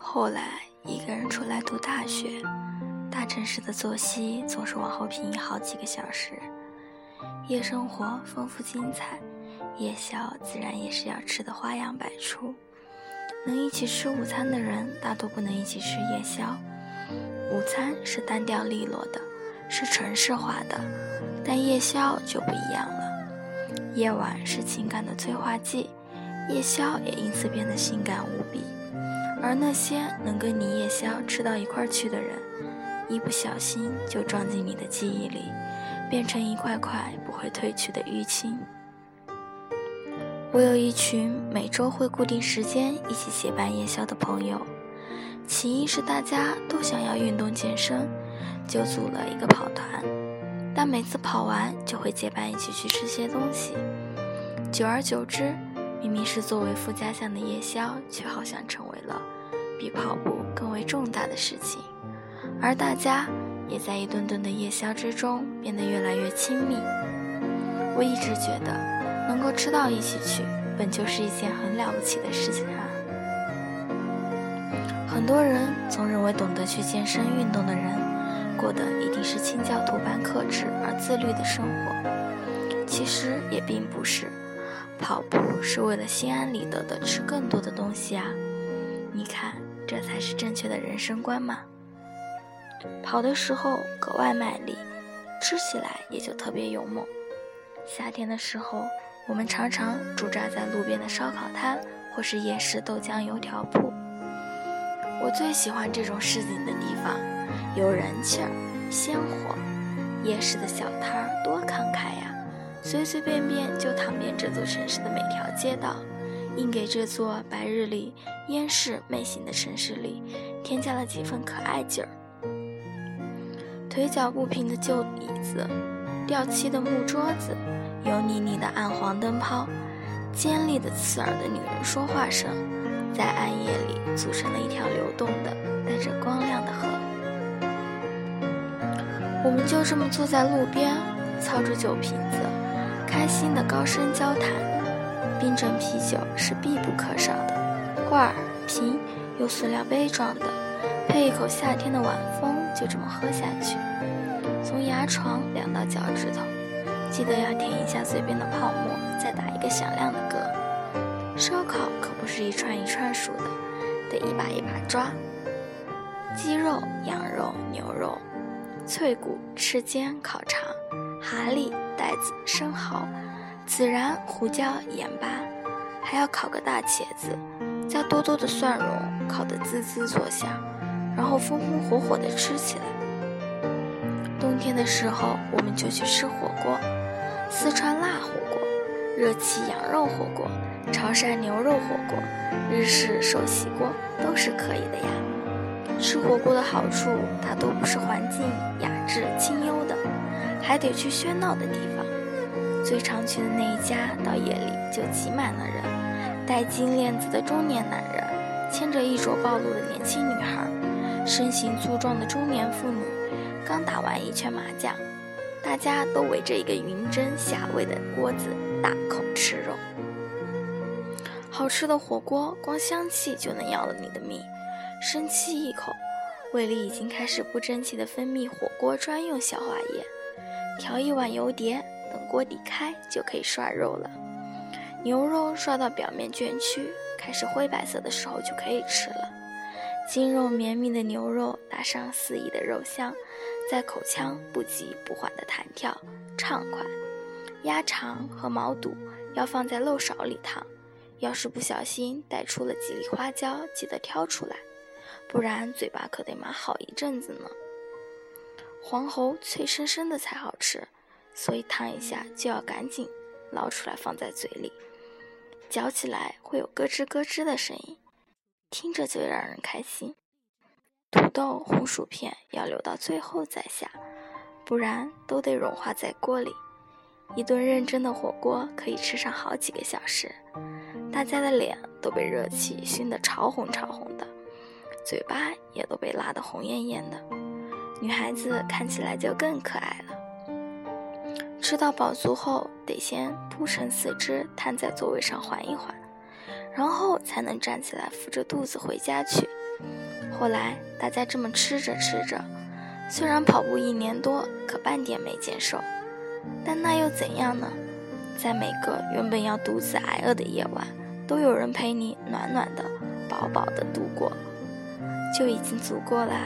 后来，一个人出来读大学，大城市的作息总是往后平移好几个小时，夜生活丰富精彩，夜宵自然也是要吃的花样百出。能一起吃午餐的人，大多不能一起吃夜宵。午餐是单调利落的，是城市化的，但夜宵就不一样了。夜晚是情感的催化剂，夜宵也因此变得性感无比。而那些能跟你夜宵吃到一块去的人，一不小心就撞进你的记忆里，变成一块块不会褪去的淤青。我有一群每周会固定时间一起结伴夜宵的朋友，起因是大家都想要运动健身，就组了一个跑团。但每次跑完就会结伴一起去吃些东西，久而久之。明明是作为附加项的夜宵，却好像成为了比跑步更为重大的事情，而大家也在一顿顿的夜宵之中变得越来越亲密。我一直觉得，能够吃到一起去，本就是一件很了不起的事情啊。很多人总认为懂得去健身运动的人，过的一定是清教徒般克制而自律的生活，其实也并不是。跑步是为了心安理得的吃更多的东西啊！你看，这才是正确的人生观嘛。跑的时候格外卖力，吃起来也就特别勇猛。夏天的时候，我们常常驻扎在路边的烧烤摊或是夜市豆浆油条铺。我最喜欢这种市井的地方，有人气儿，鲜活。夜市的小摊儿多慷慨呀！随随便便就躺遍这座城市的每条街道，硬给这座白日里烟视媚醒的城市里添加了几分可爱劲儿。腿脚不平的旧椅子，掉漆的木桌子，油腻腻的暗黄灯泡，尖利的刺耳的女人说话声，在暗夜里组成了一条流动的、带着光亮的河。我们就这么坐在路边，操着酒瓶子。新的高声交谈，冰镇啤酒是必不可少的，罐儿、瓶有塑料杯装的，配一口夏天的晚风，就这么喝下去，从牙床凉到脚趾头，记得要舔一下嘴边的泡沫，再打一个响亮的嗝。烧烤可不是一串一串数的，得一把一把抓，鸡肉、羊肉、牛肉，脆骨、翅尖、烤肠。蛤蜊、带子、生蚝、孜然、胡椒、盐巴，还要烤个大茄子，加多多的蒜蓉，烤得滋滋作响，然后风风火火地吃起来。冬天的时候，我们就去吃火锅，四川辣火锅、热气羊肉火锅、潮汕牛肉火锅、日式寿喜锅都是可以的呀。吃火锅的好处，大多不是环境雅致清幽的。还得去喧闹的地方，最常去的那一家，到夜里就挤满了人。戴金链子的中年男人，牵着衣着暴露的年轻女孩，身形粗壮的中年妇女，刚打完一圈麻将，大家都围着一个云蒸霞蔚的锅子大口吃肉。好吃的火锅，光香气就能要了你的命。深吸一口，胃里已经开始不争气的分泌火锅专用消化液。调一碗油碟，等锅底开就可以涮肉了。牛肉涮到表面卷曲，开始灰白色的时候就可以吃了。筋肉绵密的牛肉搭上肆意的肉香，在口腔不急不缓的弹跳，畅快。鸭肠和毛肚要放在漏勺里烫，要是不小心带出了几粒花椒，记得挑出来，不然嘴巴可得麻好一阵子呢。黄喉脆生生的才好吃，所以烫一下就要赶紧捞出来放在嘴里，嚼起来会有咯吱咯吱的声音，听着就让人开心。土豆、红薯片要留到最后再下，不然都得融化在锅里。一顿认真的火锅可以吃上好几个小时，大家的脸都被热气熏得潮红潮红的，嘴巴也都被辣得红艳艳的。女孩子看起来就更可爱了。吃到饱足后，得先铺成四肢，瘫在座位上缓一缓，然后才能站起来扶着肚子回家去。后来大家这么吃着吃着，虽然跑步一年多，可半点没减瘦。但那又怎样呢？在每个原本要独自挨饿的夜晚，都有人陪你暖暖的、饱饱的度过，就已经足够啦。